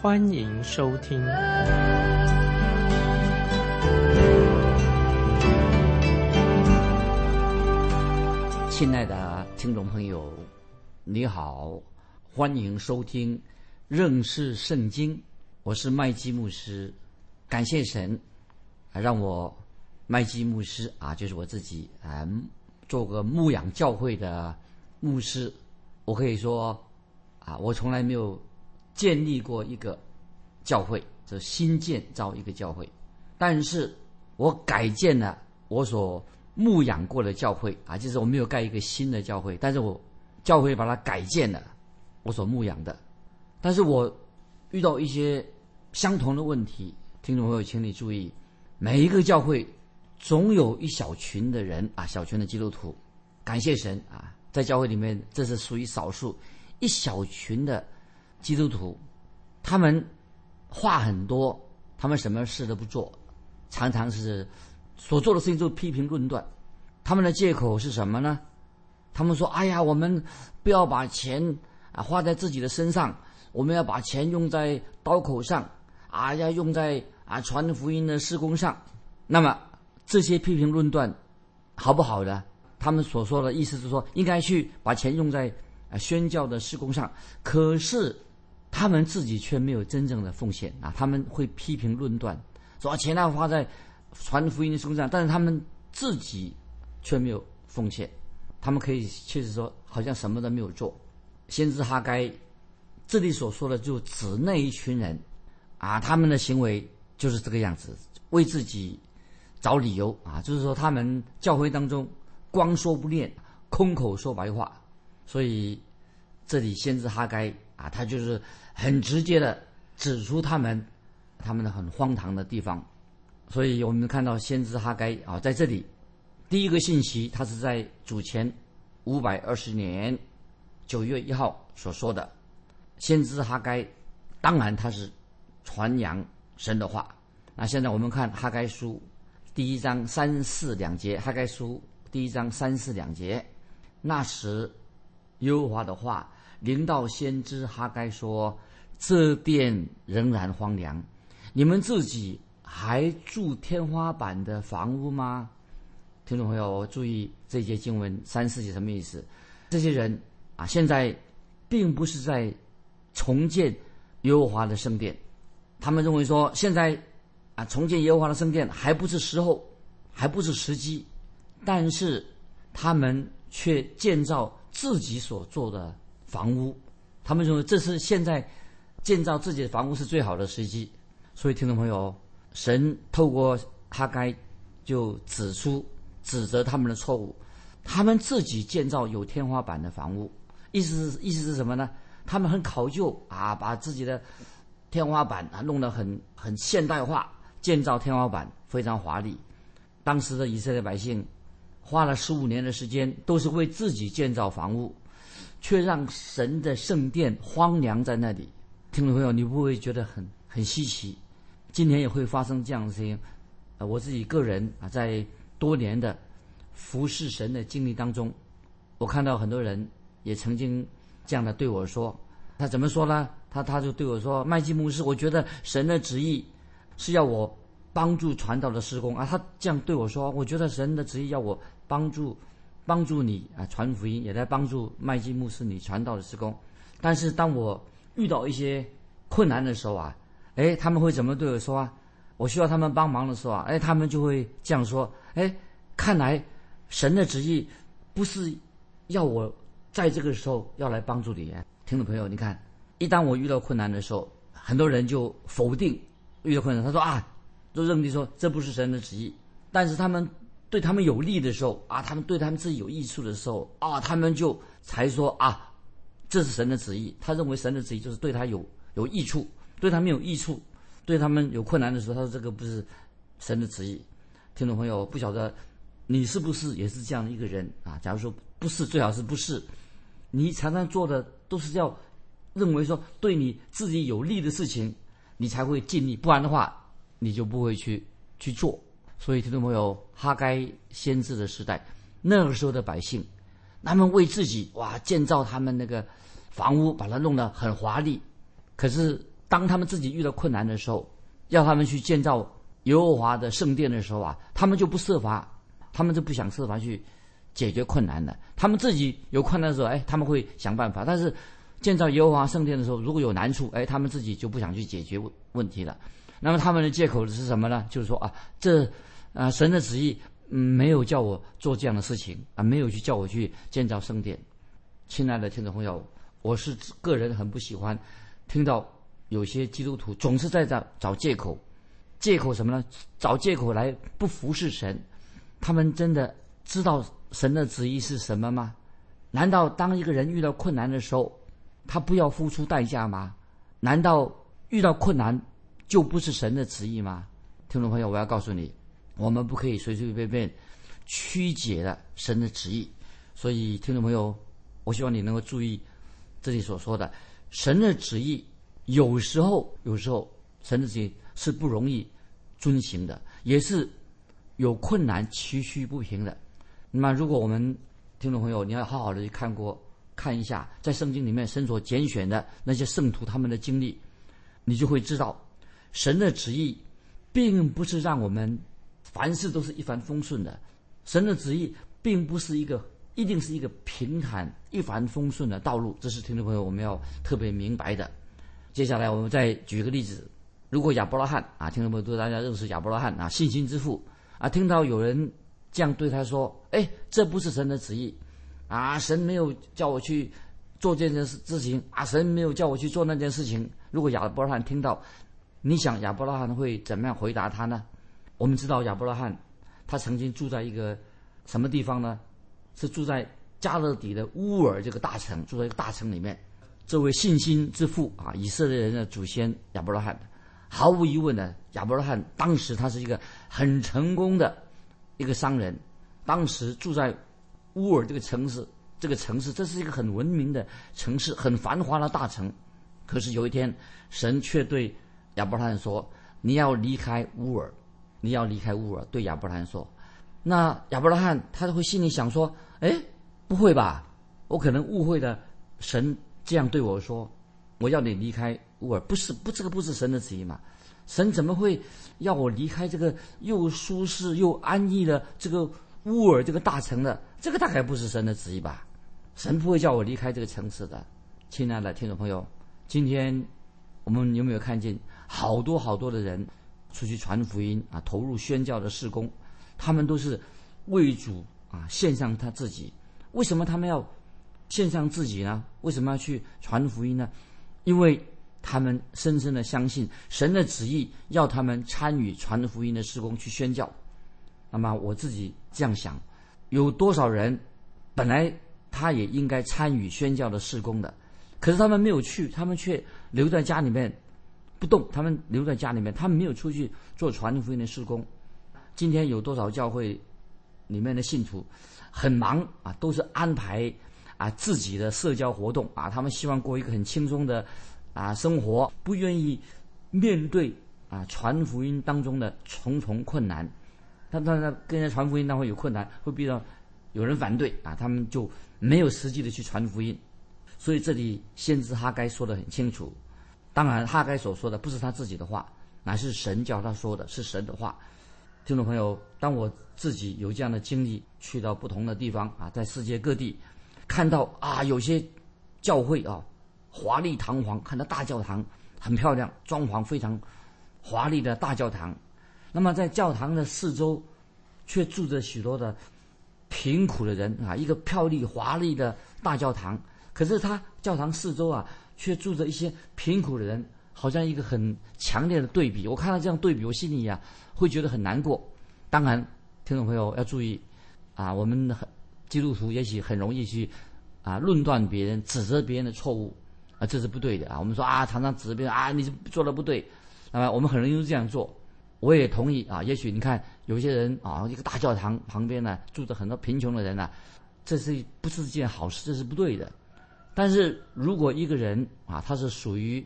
欢迎收听。亲爱的听众朋友，你好，欢迎收听认识圣经。我是麦基牧师，感谢神啊，让我麦基牧师啊，就是我自己啊，做个牧养教会的牧师。我可以说啊，我从来没有建立过一个教会，就新建造一个教会，但是我改建了我所。牧养过的教会啊，就是我没有盖一个新的教会，但是我教会把它改建了，我所牧养的。但是我遇到一些相同的问题，听众朋友，请你注意，每一个教会总有一小群的人啊，小群的基督徒，感谢神啊，在教会里面这是属于少数，一小群的基督徒，他们话很多，他们什么事都不做，常常是。所做的事情就批评论断，他们的借口是什么呢？他们说：“哎呀，我们不要把钱啊花在自己的身上，我们要把钱用在刀口上，啊，要用在啊传福音的施工上。”那么这些批评论断好不好的？他们所说的意思是说，应该去把钱用在啊宣教的施工上。可是他们自己却没有真正的奉献啊！他们会批评论断，说钱要花在。传福音的身上，但是他们自己却没有奉献。他们可以确实说，好像什么都没有做。先知哈该这里所说的，就指那一群人啊，他们的行为就是这个样子，为自己找理由啊，就是说他们教会当中光说不练，空口说白话。所以这里先知哈该啊，他就是很直接的指出他们他们的很荒唐的地方。所以我们看到先知哈该啊，在这里，第一个信息，他是在主前五百二十年九月一号所说的。先知哈该，当然他是传扬神的话。那现在我们看哈该书第一章三四两节，哈该书第一章三四两节，那时耶和华的话临到先知哈该说：“这殿仍然荒凉，你们自己。”还住天花板的房屋吗？听众朋友，注意这节经文三四节什么意思？这些人啊，现在并不是在重建耶和华的圣殿，他们认为说现在啊重建耶和华的圣殿还不是时候，还不是时机，但是他们却建造自己所做的房屋，他们认为这是现在建造自己的房屋是最好的时机。所以，听众朋友。神透过哈该就指出、指责他们的错误，他们自己建造有天花板的房屋，意思是意思是什么呢？他们很考究啊，把自己的天花板啊弄得很很现代化，建造天花板非常华丽。当时的以色列百姓花了十五年的时间，都是为自己建造房屋，却让神的圣殿荒凉在那里。听众朋友，你不会觉得很很稀奇？今年也会发生这样的事情，呃，我自己个人啊，在多年的服侍神的经历当中，我看到很多人也曾经这样的对我说，他怎么说呢？他他就对我说：“麦基牧师，我觉得神的旨意是要我帮助传道的施工啊。”他这样对我说：“我觉得神的旨意要我帮助帮助你啊传福音，也在帮助麦基牧师你传道的施工。但是当我遇到一些困难的时候啊。”哎，他们会怎么对我说啊？我需要他们帮忙的时候啊，哎，他们就会这样说：哎，看来神的旨意不是要我在这个时候要来帮助你。听众朋友，你看，一旦我遇到困难的时候，很多人就否定遇到困难，他说啊，就认定说这不是神的旨意。但是他们对他们有利的时候啊，他们对他们自己有益处的时候啊，他们就才说啊，这是神的旨意。他认为神的旨意就是对他有有益处。对他没有益处，对他们有困难的时候，他说这个不是神的旨意。听众朋友，不晓得你是不是也是这样的一个人啊？假如说不是，最好是不是？你常常做的都是要认为说对你自己有利的事情，你才会尽力，不然的话你就不会去去做。所以，听众朋友，哈该先知的时代，那个时候的百姓，他们为自己哇建造他们那个房屋，把它弄得很华丽。可是，当他们自己遇到困难的时候，要他们去建造耶和华的圣殿的时候啊，他们就不设法，他们就不想设法去解决困难的。他们自己有困难的时候，哎，他们会想办法；但是建造耶和华圣殿的时候，如果有难处，哎，他们自己就不想去解决问问题了。那么他们的借口是什么呢？就是说啊，这。啊，神的旨意没有叫我做这样的事情啊，没有去叫我去建造圣殿。亲爱的听众朋友，我是个人很不喜欢听到有些基督徒总是在找找借口，借口什么呢？找借口来不服侍神。他们真的知道神的旨意是什么吗？难道当一个人遇到困难的时候，他不要付出代价吗？难道遇到困难就不是神的旨意吗？听众朋友，我要告诉你。我们不可以随随便便曲解了神的旨意，所以听众朋友，我希望你能够注意这里所说的神的旨意。有时候，有时候神的旨意是不容易遵行的，也是有困难、崎岖不平的。那么，如果我们听众朋友，你要好好的去看过看一下，在圣经里面神所拣选的那些圣徒他们的经历，你就会知道神的旨意并不是让我们。凡事都是一帆风顺的，神的旨意并不是一个一定是一个平坦一帆风顺的道路，这是听众朋友我们要特别明白的。接下来我们再举个例子，如果亚伯拉罕啊，听众朋友都大家认识亚伯拉罕啊，信心之父啊，听到有人这样对他说：“哎，这不是神的旨意啊，神没有叫我去做这件事事情啊，神没有叫我去做那件事情。”如果亚伯拉罕听到，你想亚伯拉罕会怎么样回答他呢？我们知道亚伯拉罕，他曾经住在一个什么地方呢？是住在加勒底的乌尔这个大城，住在一个大城里面。这位信心之父啊，以色列人的祖先亚伯拉罕，毫无疑问的，亚伯拉罕当时他是一个很成功的一个商人。当时住在乌尔这个城市，这个城市这是一个很文明的城市，很繁华的大城。可是有一天，神却对亚伯拉罕说：“你要离开乌尔。”你要离开乌尔，对亚伯拉罕说。那亚伯拉罕他会心里想说：“哎，不会吧？我可能误会了神这样对我说，我要你离开乌尔，不是不这个不是神的旨意嘛？神怎么会要我离开这个又舒适又安逸的这个乌尔这个大城呢？这个大概不是神的旨意吧？神不会叫我离开这个城市的。亲爱的听众朋友，今天我们有没有看见好多好多的人？”出去传福音啊，投入宣教的事工，他们都是为主啊献上他自己。为什么他们要献上自己呢？为什么要去传福音呢？因为他们深深的相信神的旨意，要他们参与传福音的施工去宣教。那么我自己这样想，有多少人本来他也应该参与宣教的施工的，可是他们没有去，他们却留在家里面。不动，他们留在家里面，他们没有出去做传福音的施工。今天有多少教会里面的信徒很忙啊，都是安排啊自己的社交活动啊，他们希望过一个很轻松的啊生活，不愿意面对啊传福音当中的重重困难。他他他跟人传福音当会有困难，会遇到有人反对啊，他们就没有实际的去传福音。所以这里先知哈该说的很清楚。当然，哈该所说的不是他自己的话，乃是神教他说的，是神的话。听众朋友，当我自己有这样的经历，去到不同的地方啊，在世界各地，看到啊有些教会啊华丽堂皇，看到大教堂很漂亮，装潢非常华丽的大教堂，那么在教堂的四周，却住着许多的贫苦的人啊，一个漂丽华丽的大教堂，可是他教堂四周啊。却住着一些贫苦的人，好像一个很强烈的对比。我看到这样对比，我心里呀会觉得很难过。当然，听众朋友要注意，啊，我们很基督徒也许很容易去啊论断别人、指责别人的错误，啊，这是不对的啊。我们说啊，常常指责别人啊，你做的不对。那么我们很容易这样做。我也同意啊，也许你看有些人啊，一个大教堂旁边呢住着很多贫穷的人呢，这是不是件好事？这是不对的。但是如果一个人啊，他是属于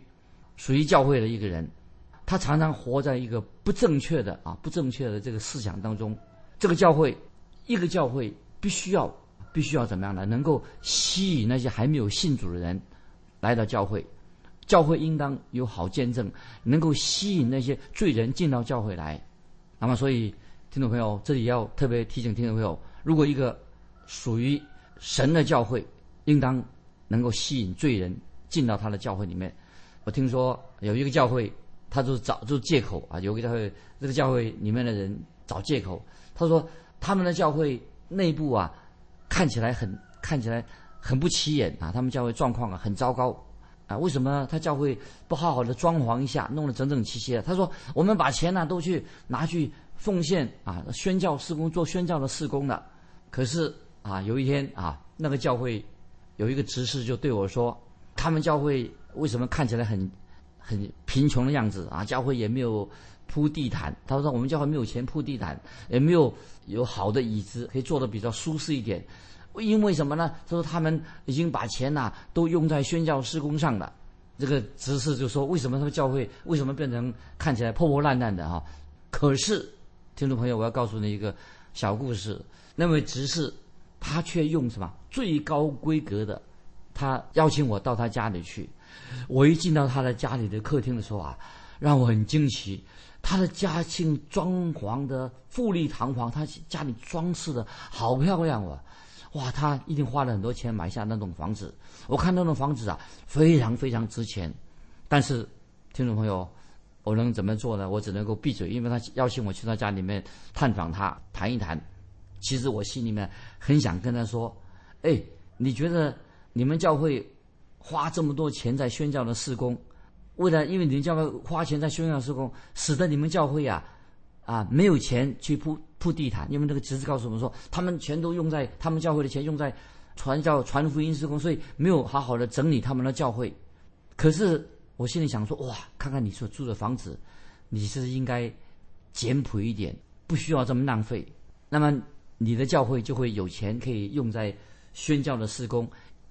属于教会的一个人，他常常活在一个不正确的啊不正确的这个思想当中，这个教会一个教会必须要必须要怎么样呢？能够吸引那些还没有信主的人来到教会。教会应当有好见证，能够吸引那些罪人进到教会来。那么，所以听众朋友，这里要特别提醒听众朋友：如果一个属于神的教会，应当能够吸引罪人进到他的教会里面。我听说有一个教会，他就找就借口啊，有个教会，这个教会里面的人找借口，他说他们的教会内部啊，看起来很看起来很不起眼啊，他们教会状况啊很糟糕。啊，为什么他教会不好好的装潢一下，弄得整整齐齐的？他说：“我们把钱呢都去拿去奉献啊，宣教施工做宣教的施工了。”可是啊，有一天啊，那个教会有一个执事就对我说：“他们教会为什么看起来很很贫穷的样子啊？教会也没有铺地毯。”他说：“我们教会没有钱铺地毯，也没有有好的椅子可以坐的比较舒适一点。”因为什么呢？他说他们已经把钱呐都用在宣教施工上了。这个执事就说：为什么他们教会为什么变成看起来破破烂烂的啊？可是，听众朋友，我要告诉你一个小故事。那位执事他却用什么最高规格的？他邀请我到他家里去。我一进到他的家里的客厅的时候啊，让我很惊奇。他的家境装潢的富丽堂皇，他家里装饰的好漂亮哦。哇，他一定花了很多钱买下那栋房子。我看那栋房子啊，非常非常值钱。但是，听众朋友，我能怎么做呢？我只能够闭嘴，因为他邀请我去他家里面探访他，谈一谈。其实我心里面很想跟他说：“哎，你觉得你们教会花这么多钱在宣教的施工，为了因为你们教会花钱在宣教施工，使得你们教会啊啊没有钱去铺。”铺地毯，因为那个侄子告诉我们说，他们全都用在他们教会的钱用在传教、传福音施工，所以没有好好的整理他们的教会。可是我心里想说，哇，看看你所住的房子，你是应该简朴一点，不需要这么浪费。那么你的教会就会有钱可以用在宣教的施工，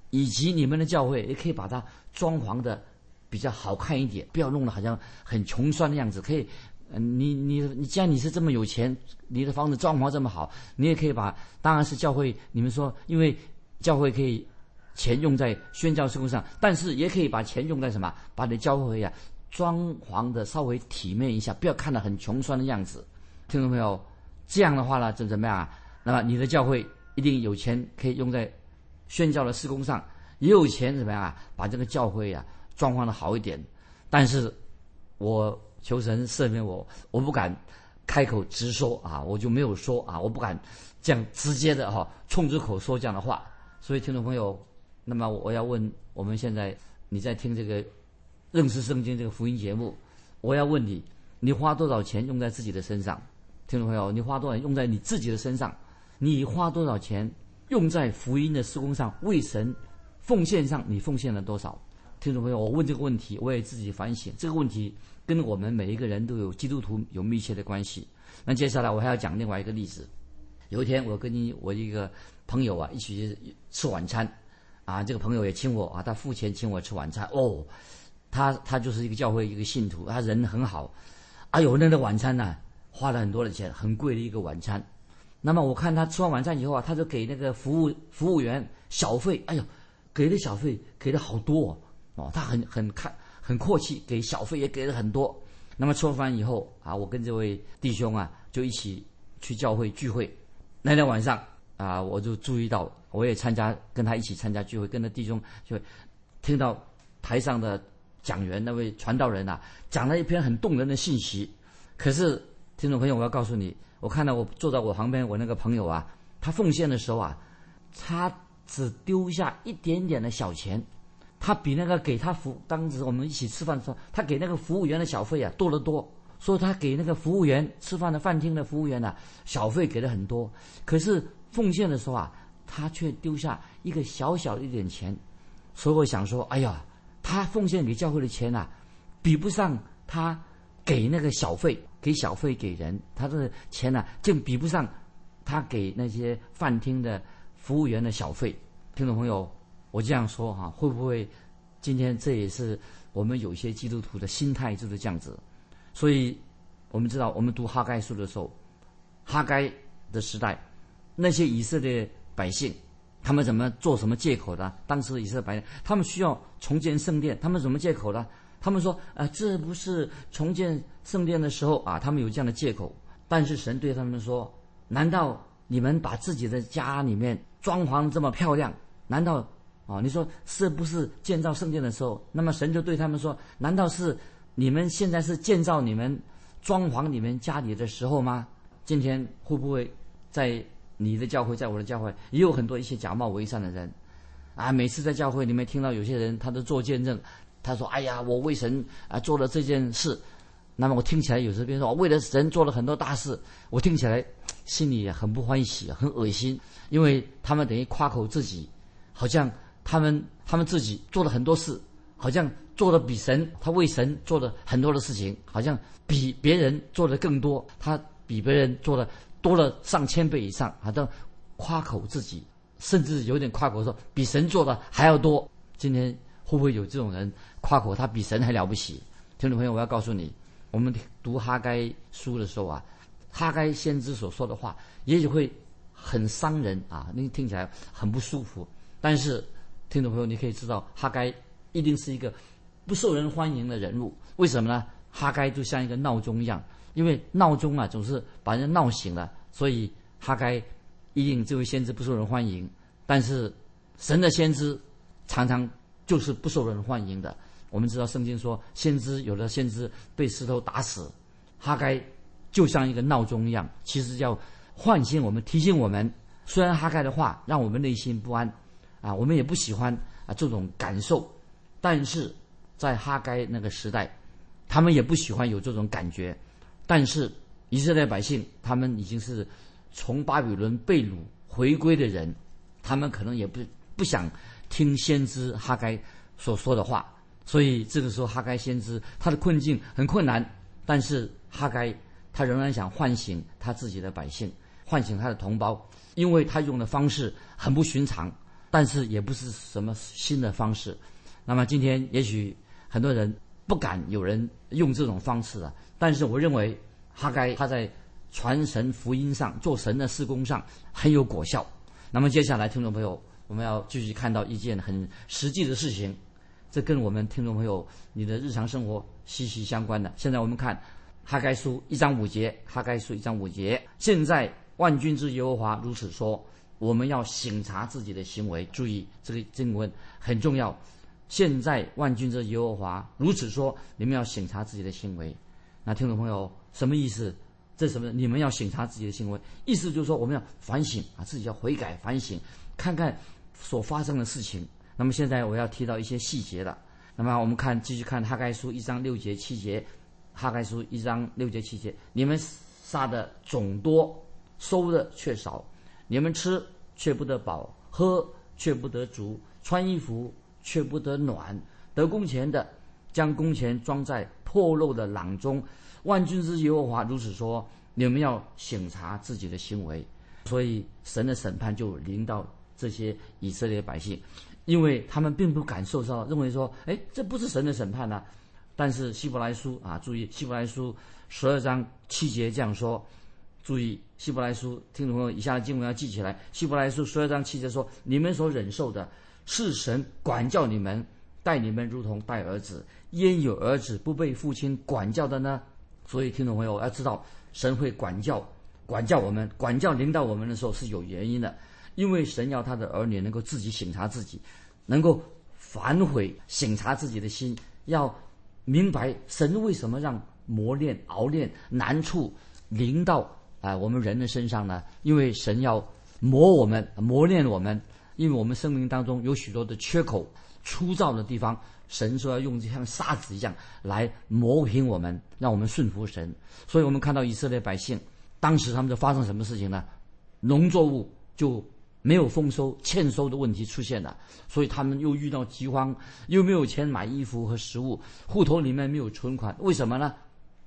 以及你们的教会也可以把它装潢的比较好看一点，不要弄得好像很穷酸的样子，可以。嗯，你你你，既然你是这么有钱，你的房子装潢这么好，你也可以把，当然是教会。你们说，因为教会可以钱用在宣教事工上，但是也可以把钱用在什么？把你教会呀装潢的稍微体面一下，不要看得很穷酸的样子。听众朋友，这样的话呢，怎怎么样啊？那么你的教会一定有钱可以用在宣教的施工上，也有钱怎么样啊？把这个教会呀装潢的好一点。但是，我。求神赦免我，我不敢开口直说啊，我就没有说啊，我不敢这样直接的哈，冲着口说这样的话。所以听众朋友，那么我要问，我们现在你在听这个认识圣经这个福音节目，我要问你，你花多少钱用在自己的身上？听众朋友，你花多少用在你自己的身上？你花多少钱用在福音的施工上？为神奉献上，你奉献了多少？听众朋友，我问这个问题，我也自己反省这个问题。跟我们每一个人都有基督徒有密切的关系。那接下来我还要讲另外一个例子。有一天，我跟你我一个朋友啊一起吃晚餐，啊，这个朋友也请我啊，他付钱请我吃晚餐。哦，他他就是一个教会一个信徒，他人很好。哎呦，那个晚餐呢，花了很多的钱，很贵的一个晚餐。那么我看他吃完晚餐以后啊，他就给那个服务服务员小费。哎呦，给的小费给的好多哦，哦他很很看。很阔气，给小费也给了很多。那么吃完饭以后啊，我跟这位弟兄啊就一起去教会聚会。那天晚上啊，我就注意到，我也参加，跟他一起参加聚会，跟着弟兄就听到台上的讲员那位传道人啊讲了一篇很动人的信息。可是听众朋友，我要告诉你，我看到我坐在我旁边我那个朋友啊，他奉献的时候啊，他只丢下一点点的小钱。他比那个给他服当时我们一起吃饭的时候，他给那个服务员的小费啊多得多。说他给那个服务员吃饭的饭厅的服务员呢，小费给的很多。可是奉献的时候啊，他却丢下一个小小的一点钱。所以我想说，哎呀，他奉献给教会的钱呐，比不上他给那个小费，给小费给人，他的钱呢，竟比不上他给那些饭厅的服务员的小费。听众朋友，我这样说哈，会不会今天这也是我们有些基督徒的心态就是这样子？所以我们知道，我们读哈该书的时候，哈该的时代，那些以色列百姓。他们怎么做什么借口的？当时以色列百姓，他们需要重建圣殿，他们什么借口呢？他们说：“啊，这不是重建圣殿的时候啊！”他们有这样的借口。但是神对他们说：“难道你们把自己的家里面装潢这么漂亮？难道啊？你说是不是建造圣殿的时候？那么神就对他们说：难道是你们现在是建造你们装潢你们家里的时候吗？今天会不会在？”你的教会在我的教会也有很多一些假冒伪善的人，啊，每次在教会里面听到有些人他都做见证，他说：“哎呀，我为神啊做了这件事。”那么我听起来有时别人说为了神做了很多大事，我听起来心里很不欢喜，很恶心，因为他们等于夸口自己，好像他们他们自己做了很多事，好像做的比神他为神做了很多的事情，好像比别人做的更多，他比别人做的。多了上千倍以上，好像夸口自己，甚至有点夸口说比神做的还要多。今天会不会有这种人夸口他比神还了不起？听众朋友，我要告诉你，我们读哈该书的时候啊，哈该先知所说的话，也许会很伤人啊，你听起来很不舒服。但是听众朋友，你可以知道，哈该一定是一个不受人欢迎的人物。为什么呢？哈该就像一个闹钟一样。因为闹钟啊总是把人闹醒了，所以哈该一定这位先知不受人欢迎。但是神的先知常常就是不受人欢迎的。我们知道圣经说，先知有的先知被石头打死，哈该就像一个闹钟一样，其实要唤醒我们，提醒我们。虽然哈该的话让我们内心不安，啊，我们也不喜欢啊这种感受，但是在哈该那个时代，他们也不喜欢有这种感觉。但是以色列百姓，他们已经是从巴比伦被掳回归的人，他们可能也不不想听先知哈该所说的话，所以这个时候哈该先知他的困境很困难，但是哈该他仍然想唤醒他自己的百姓，唤醒他的同胞，因为他用的方式很不寻常，但是也不是什么新的方式。那么今天也许很多人不敢有人用这种方式啊。但是我认为，哈该他在传神福音上做神的施工上很有果效。那么接下来，听众朋友，我们要继续看到一件很实际的事情，这跟我们听众朋友你的日常生活息息相关的。现在我们看哈该书一章五节，哈该书一章五节。现在万军之耶和华如此说：我们要省察自己的行为。注意这个经文很重要。现在万军之耶和华如此说：你们要省察自己的行为。那听众朋友，什么意思？这什么？你们要省察自己的行为，意思就是说，我们要反省啊，自己要悔改反省，看看所发生的事情。那么现在我要提到一些细节了。那么我们看，继续看哈该书一章六节七节，哈该书一章六节七节，你们杀的种多，收的却少；你们吃却不得饱，喝却不得足，穿衣服却不得暖，得工钱的将工钱装在。破漏的囊中，万军之耶和华如此说：你们要省察自己的行为。所以神的审判就临到这些以色列百姓，因为他们并不感受到，认为说，哎，这不是神的审判呐。但是希伯来书啊，注意希伯来书十二章七节这样说。注意希伯来书，听众朋友，以下的经文要记起来。希伯来书十二章七节说：你们所忍受的，是神管教你们。待你们如同待儿子，焉有儿子不被父亲管教的呢？所以听众朋友要知道，神会管教，管教我们，管教领导我们的时候是有原因的，因为神要他的儿女能够自己省察自己，能够反悔，省察自己的心，要明白神为什么让磨练、熬练、难处临到啊我们人的身上呢？因为神要磨我们、磨练我们，因为我们生命当中有许多的缺口。粗糙的地方，神说要用像沙子一样来磨平我们，让我们顺服神。所以我们看到以色列百姓，当时他们就发生什么事情呢？农作物就没有丰收，欠收的问题出现了。所以他们又遇到饥荒，又没有钱买衣服和食物，户头里面没有存款。为什么呢？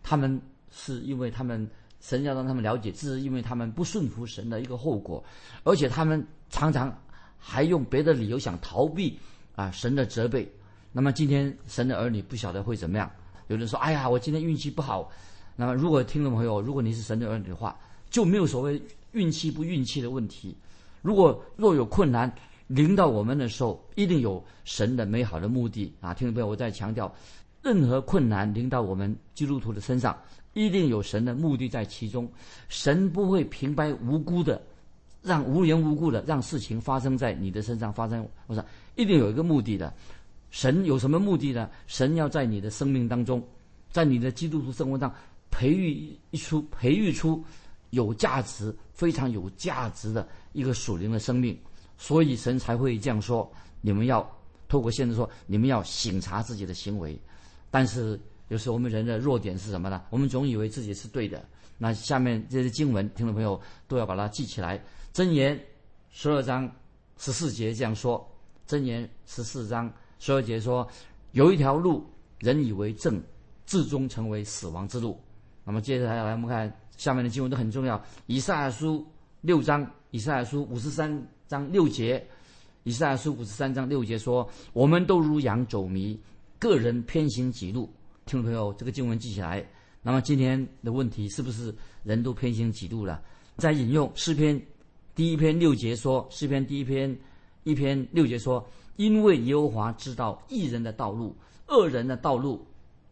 他们是因为他们神要让他们了解，这是因为他们不顺服神的一个后果，而且他们常常还用别的理由想逃避啊神的责备。那么今天神的儿女不晓得会怎么样？有人说：“哎呀，我今天运气不好。”那么如果听众朋友，如果你是神的儿女的话，就没有所谓运气不运气的问题。如果若有困难临到我们的时候，一定有神的美好的目的啊！听众朋友，我再强调，任何困难临到我们基督徒的身上，一定有神的目的在其中。神不会平白无故的让无缘无故的让事情发生在你的身上发生。我说，一定有一个目的的。神有什么目的呢？神要在你的生命当中，在你的基督徒生活上培育一出、培育出有价值、非常有价值的一个属灵的生命，所以神才会这样说：你们要透过现在说，你们要省察自己的行为。但是有时候我们人的弱点是什么呢？我们总以为自己是对的。那下面这些经文，听众朋友都要把它记起来。箴言十二章十四节这样说：箴言十四章。十二节说，有一条路，人以为正，至终成为死亡之路。那么接着来，我们看下面的经文都很重要。以赛亚书六章，以赛亚书五十三章六节，以赛亚书五十三章六节说，我们都如羊走迷，个人偏行己路。听众朋友，这个经文记起来。那么今天的问题是不是人都偏行己路了？再引用诗篇第一篇六节说，诗篇第一篇一篇六节说。因为耶和华知道一人的道路，恶人的道路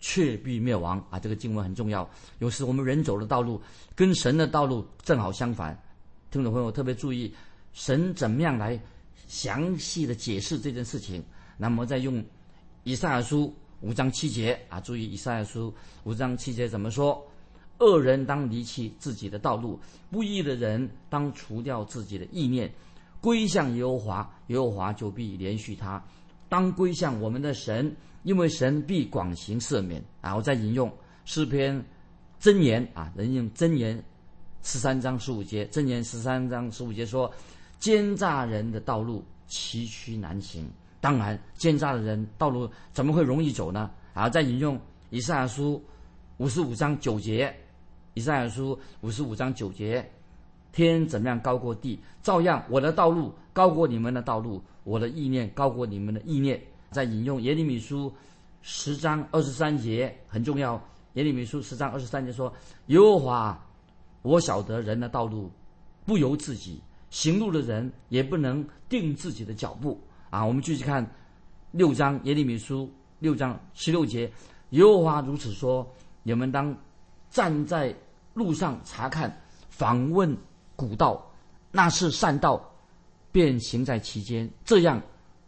却必灭亡啊！这个经文很重要。有时我们人走的道路跟神的道路正好相反。听众朋友特别注意，神怎么样来详细的解释这件事情？那么再用以赛亚书五章七节啊，注意以赛亚书五章七节怎么说？恶人当离弃自己的道路，不义的人当除掉自己的意念。归向耶和华，耶和华就必连续他。当归向我们的神，因为神必广行赦免。然后再引用诗篇箴言啊，人用箴言十三章十五节，箴言十三章十五节说：奸诈人的道路崎岖难行。当然，奸诈的人道路怎么会容易走呢？然后再引用以赛亚书五十五章九节，以赛亚书五十五章九节。天怎么样高过地，照样我的道路高过你们的道路，我的意念高过你们的意念。在引用耶利米书十章二十三节很重要。耶利米书十章二十三节说：“耶和华，我晓得人的道路不由自己，行路的人也不能定自己的脚步。”啊，我们继续看六章耶利米书六章十六节：“耶和华如此说：你们当站在路上查看，访问。”古道，那是善道，便行在其间。这样，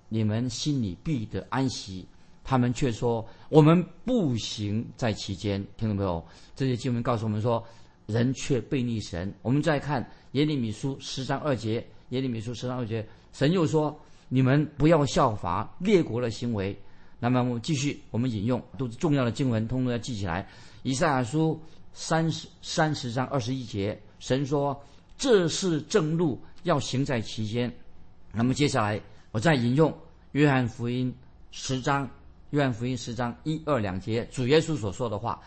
你们心里必得安息。他们却说：“我们不行在其间。”听懂没有？这些经文告诉我们说，人却背逆神。我们再看耶利米书十章二节，耶利米书十章二节，神又说：“你们不要效法列国的行为。”那么我们继续，我们引用都是重要的经文，通通要记起来。以赛亚书三十三十章二十一节，神说。这是正路，要行在其间。那么接下来，我再引用约翰福音十章，约翰福音十章一二两节，主耶稣所说的话。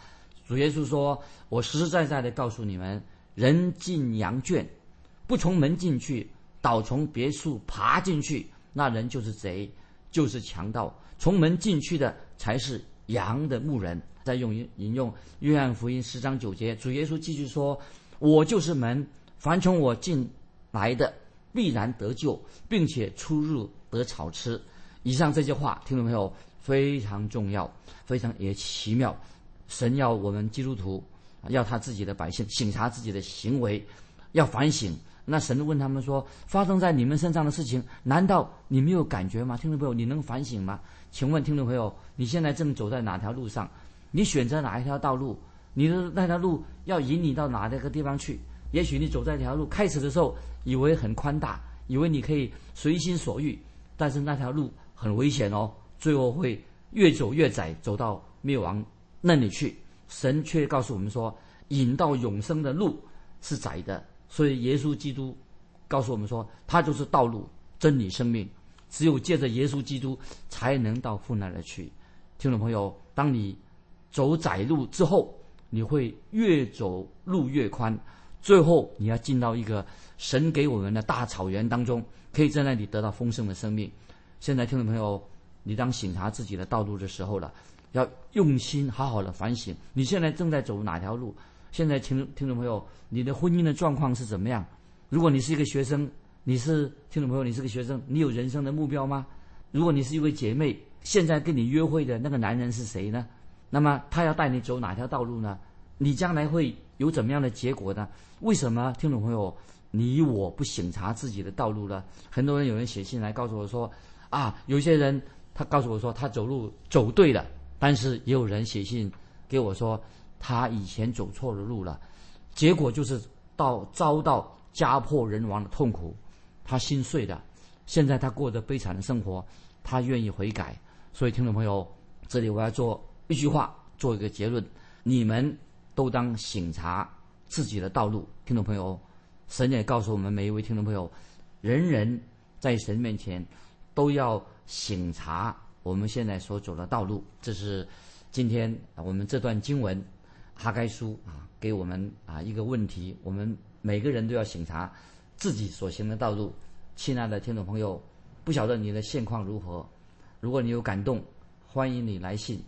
主耶稣说：“我实实在在的告诉你们，人进羊圈，不从门进去，倒从别墅爬进去，那人就是贼，就是强盗。从门进去的才是羊的牧人。”再用引用约翰福音十章九节，主耶稣继续说：“我就是门。”凡从我进来的，必然得救，并且出入得草吃。以上这些话，听众朋友非常重要，非常也奇妙。神要我们基督徒，要他自己的百姓省察自己的行为，要反省。那神问他们说：“发生在你们身上的事情，难道你没有感觉吗？”听众朋友，你能反省吗？请问听众朋友，你现在正走在哪条路上？你选择哪一条道路？你的那条路要引你到哪一个地方去？也许你走在一条路，开始的时候以为很宽大，以为你可以随心所欲，但是那条路很危险哦，最后会越走越窄，走到灭亡那里去。神却告诉我们说，引到永生的路是窄的，所以耶稣基督告诉我们说，他就是道路、真理、生命，只有借着耶稣基督才能到父那里去。听众朋友，当你走窄路之后，你会越走路越宽，最后你要进到一个神给我们的大草原当中，可以在那里得到丰盛的生命。现在，听众朋友，你当醒察自己的道路的时候了，要用心好好的反省，你现在正在走哪条路？现在，听听众朋友，你的婚姻的状况是怎么样？如果你是一个学生，你是听众朋友，你是个学生，你有人生的目标吗？如果你是一位姐妹，现在跟你约会的那个男人是谁呢？那么他要带你走哪条道路呢？你将来会有怎么样的结果呢？为什么听众朋友你我不省察自己的道路呢？很多人有人写信来告诉我说，啊，有些人他告诉我说他走路走对了，但是也有人写信给我说他以前走错了路了，结果就是到遭到家破人亡的痛苦，他心碎的，现在他过着悲惨的生活，他愿意悔改。所以听众朋友，这里我要做一句话，做一个结论：你们。都当醒察自己的道路，听众朋友，神也告诉我们每一位听众朋友，人人在神面前都要醒察我们现在所走的道路。这是今天我们这段经文哈该书啊给我们啊一个问题，我们每个人都要醒察自己所行的道路。亲爱的听众朋友，不晓得你的现况如何？如果你有感动，欢迎你来信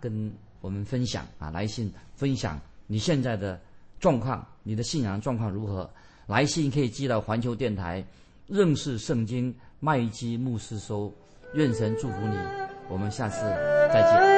跟我们分享啊，来信分享。你现在的状况，你的信仰状况如何？来信可以寄到环球电台，认识圣经麦基牧师收。愿神祝福你，我们下次再见。